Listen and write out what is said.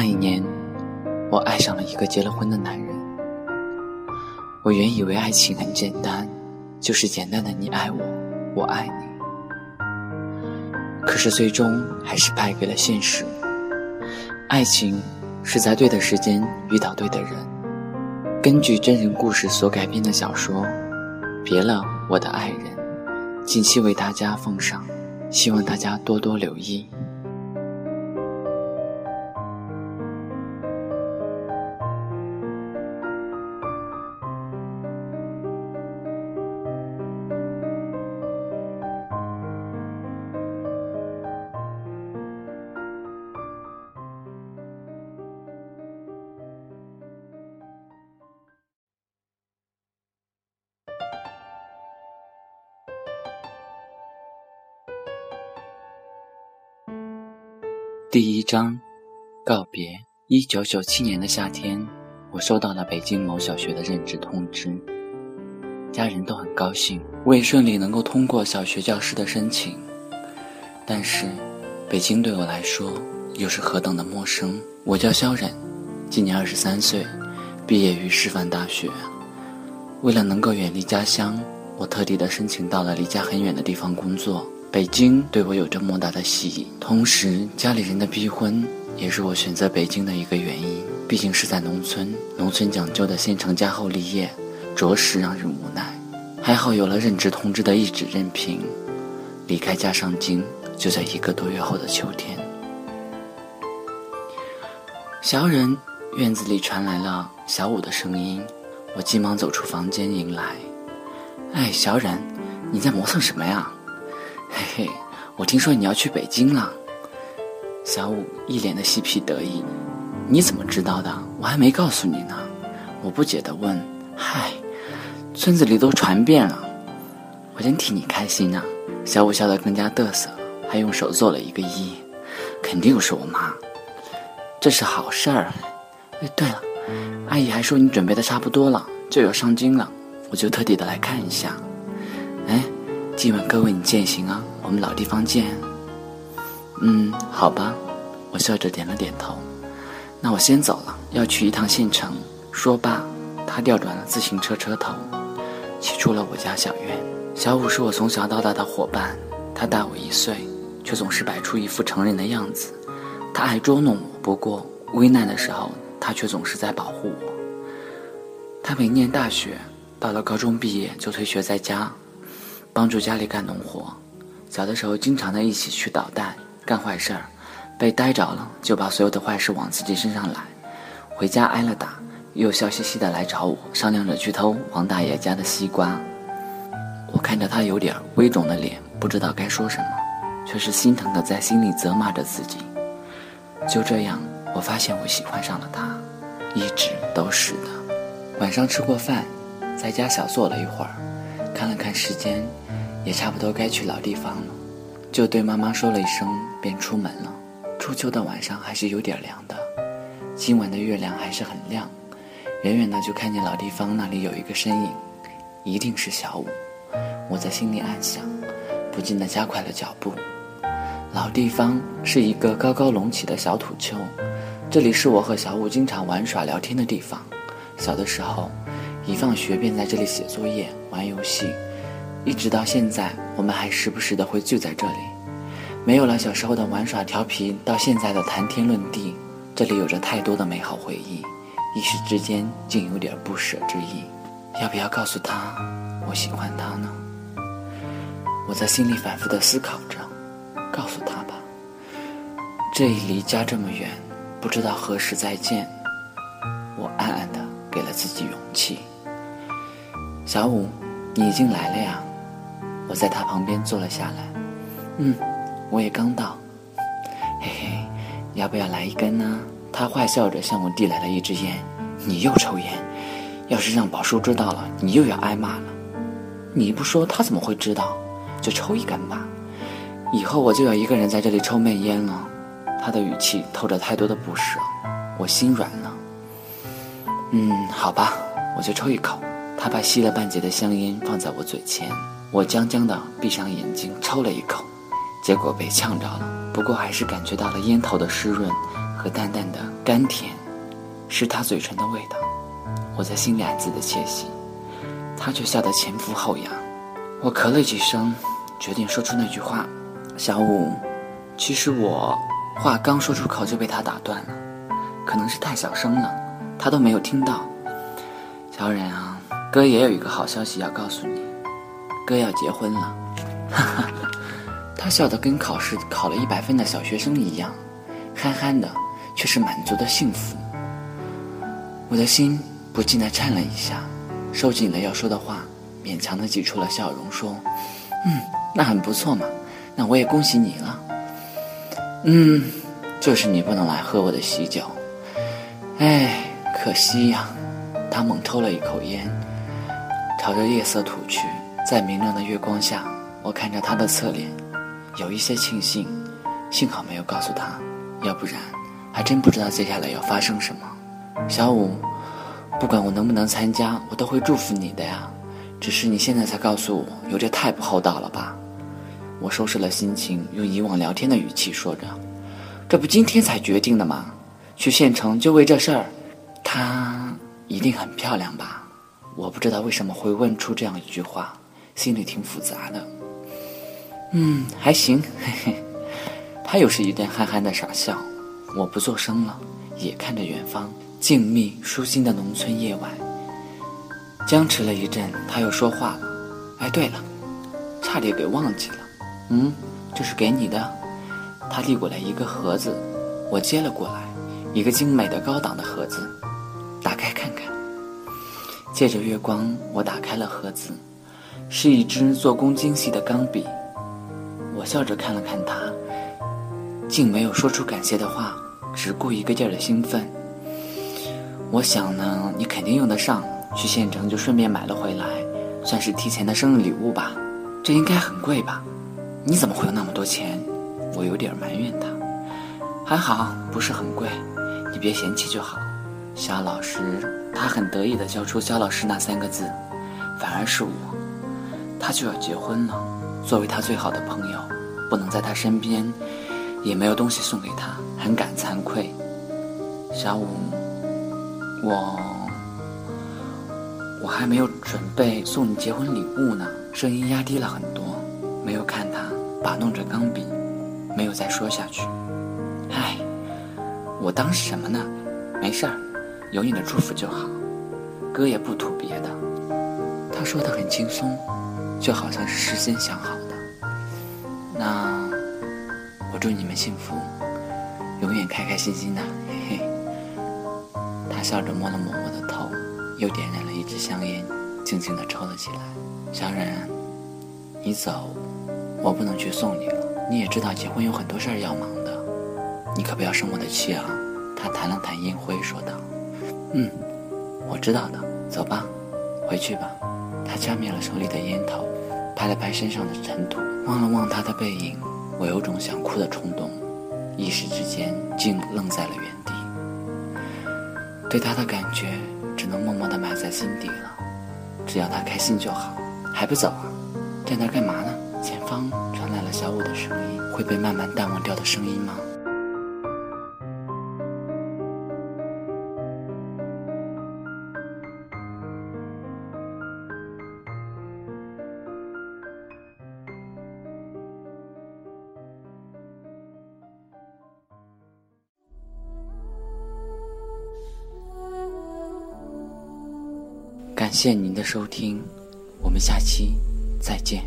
那一年，我爱上了一个结了婚的男人。我原以为爱情很简单，就是简单的你爱我，我爱你。可是最终还是败给了现实。爱情是在对的时间遇到对的人。根据真人故事所改编的小说《别了我的爱人》，近期为大家奉上，希望大家多多留意。第一章，告别。一九九七年的夏天，我收到了北京某小学的任职通知，家人都很高兴，我也顺利能够通过小学教师的申请。但是，北京对我来说又是何等的陌生。我叫肖冉，今年二十三岁，毕业于师范大学。为了能够远离家乡，我特地的申请到了离家很远的地方工作。北京对我有着莫大的吸引，同时家里人的逼婚也是我选择北京的一个原因。毕竟是在农村，农村讲究的先成家后立业，着实让人无奈。还好有了任职通知的一纸任凭，离开家上京就在一个多月后的秋天。小忍院子里传来了小五的声音，我急忙走出房间迎来。哎，小冉，你在磨蹭什么呀？嘿嘿，我听说你要去北京了。小五一脸的嬉皮得意，你怎么知道的？我还没告诉你呢。我不解的问：“嗨，村子里都传遍了，我真替你开心啊！”小五笑得更加嘚瑟，还用手做了一个揖，肯定是我妈。这是好事儿。哎，对了，阿姨还说你准备的差不多了，就要上京了，我就特地的来看一下。今晚哥为你践行啊，我们老地方见。嗯，好吧，我笑着点了点头。那我先走了，要去一趟县城。说罢，他调转了自行车车头，骑出了我家小院。小五是我从小到大的伙伴，他大我一岁，却总是摆出一副成人的样子。他爱捉弄我，不过危难的时候，他却总是在保护我。他没念大学，到了高中毕业就退学在家。帮助家里干农活，小的时候经常的一起去捣蛋、干坏事儿，被逮着了就把所有的坏事往自己身上揽，回家挨了打，又笑嘻嘻的来找我商量着去偷王大爷家的西瓜。我看着他有点微肿的脸，不知道该说什么，却是心疼的在心里责骂着自己。就这样，我发现我喜欢上了他，一直都是的。晚上吃过饭，在家小坐了一会儿，看了看时间。也差不多该去老地方了，就对妈妈说了一声，便出门了。初秋的晚上还是有点凉的，今晚的月亮还是很亮，远远的就看见老地方那里有一个身影，一定是小五。我在心里暗想，不禁的加快了脚步。老地方是一个高高隆起的小土丘，这里是我和小五经常玩耍聊天的地方。小的时候，一放学便在这里写作业、玩游戏。一直到现在，我们还时不时的会聚在这里。没有了小时候的玩耍调皮，到现在的谈天论地，这里有着太多的美好回忆，一时之间竟有点不舍之意。要不要告诉他我喜欢他呢？我在心里反复的思考着，告诉他吧。这一离家这么远，不知道何时再见。我暗暗的给了自己勇气。小五，你已经来了呀。我在他旁边坐了下来，嗯，我也刚到，嘿嘿，要不要来一根呢？他坏笑着向我递来了一支烟。你又抽烟，要是让宝叔知道了，你又要挨骂了。你不说，他怎么会知道？就抽一根吧，以后我就要一个人在这里抽闷烟了。他的语气透着太多的不舍，我心软了。嗯，好吧，我就抽一口。他把吸了半截的香烟放在我嘴前。我僵僵的闭上眼睛抽了一口，结果被呛着了。不过还是感觉到了烟头的湿润和淡淡的甘甜，是他嘴唇的味道。我在心里暗自的窃喜，他却笑得前俯后仰。我咳了几声，决定说出那句话：“小五，其实我……”话刚说出口就被他打断了，可能是太小声了，他都没有听到。小冉啊，哥也有一个好消息要告诉你，哥要结婚了。哈哈，他笑得跟考试考了一百分的小学生一样，憨憨的，却是满足的幸福。我的心不禁的颤了一下，收紧了要说的话，勉强的挤出了笑容，说：“嗯，那很不错嘛，那我也恭喜你了。”嗯，就是你不能来喝我的喜酒，哎，可惜呀。他猛抽了一口烟，朝着夜色吐去。在明亮的月光下，我看着他的侧脸，有一些庆幸，幸好没有告诉他，要不然还真不知道接下来要发生什么。小五，不管我能不能参加，我都会祝福你的呀。只是你现在才告诉我，有点太不厚道了吧？我收拾了心情，用以往聊天的语气说着：“这不今天才决定的吗？去县城就为这事儿。她一定很漂亮吧？我不知道为什么会问出这样一句话，心里挺复杂的。嗯，还行，嘿嘿。他又是一阵憨憨的傻笑。我不作声了，也看着远方静谧舒心的农村夜晚。僵持了一阵，他又说话了：“哎，对了，差点给忘记了。”嗯，这是给你的。他递过来一个盒子，我接了过来，一个精美的高档的盒子，借着月光，我打开了盒子，是一支做工精细的钢笔。我笑着看了看他，竟没有说出感谢的话，只顾一个劲儿的兴奋。我想呢，你肯定用得上，去县城就顺便买了回来，算是提前的生日礼物吧。这应该很贵吧？你怎么会有那么多钱？我有点埋怨他。还好不是很贵，你别嫌弃就好。肖老师，他很得意地叫出“肖老师”那三个字。反而是我，他就要结婚了。作为他最好的朋友，不能在他身边，也没有东西送给他，很感惭愧。小五，我我还没有准备送你结婚礼物呢。声音压低了很多。没有看他把弄着钢笔，没有再说下去。唉，我当什么呢？没事儿，有你的祝福就好。哥也不图别的。他说的很轻松，就好像是事先想好的。那我祝你们幸福，永远开开心心的。嘿嘿。他笑着摸了摸我的头，又点燃了一支香烟，静静的抽了起来。小冉，你走。我不能去送你了，你也知道结婚有很多事儿要忙的，你可不要生我的气啊！他弹了弹烟灰，说道：“嗯，我知道的，走吧，回去吧。”他掐灭了手里的烟头，拍了拍身上的尘土，望了望他的背影，我有种想哭的冲动，一时之间竟愣在了原地。对他的感觉只能默默地埋在心底了，只要他开心就好，还不走啊？在那干嘛呢？前方传来了小五的声音，会被慢慢淡忘掉的声音吗？感谢您的收听，我们下期再见。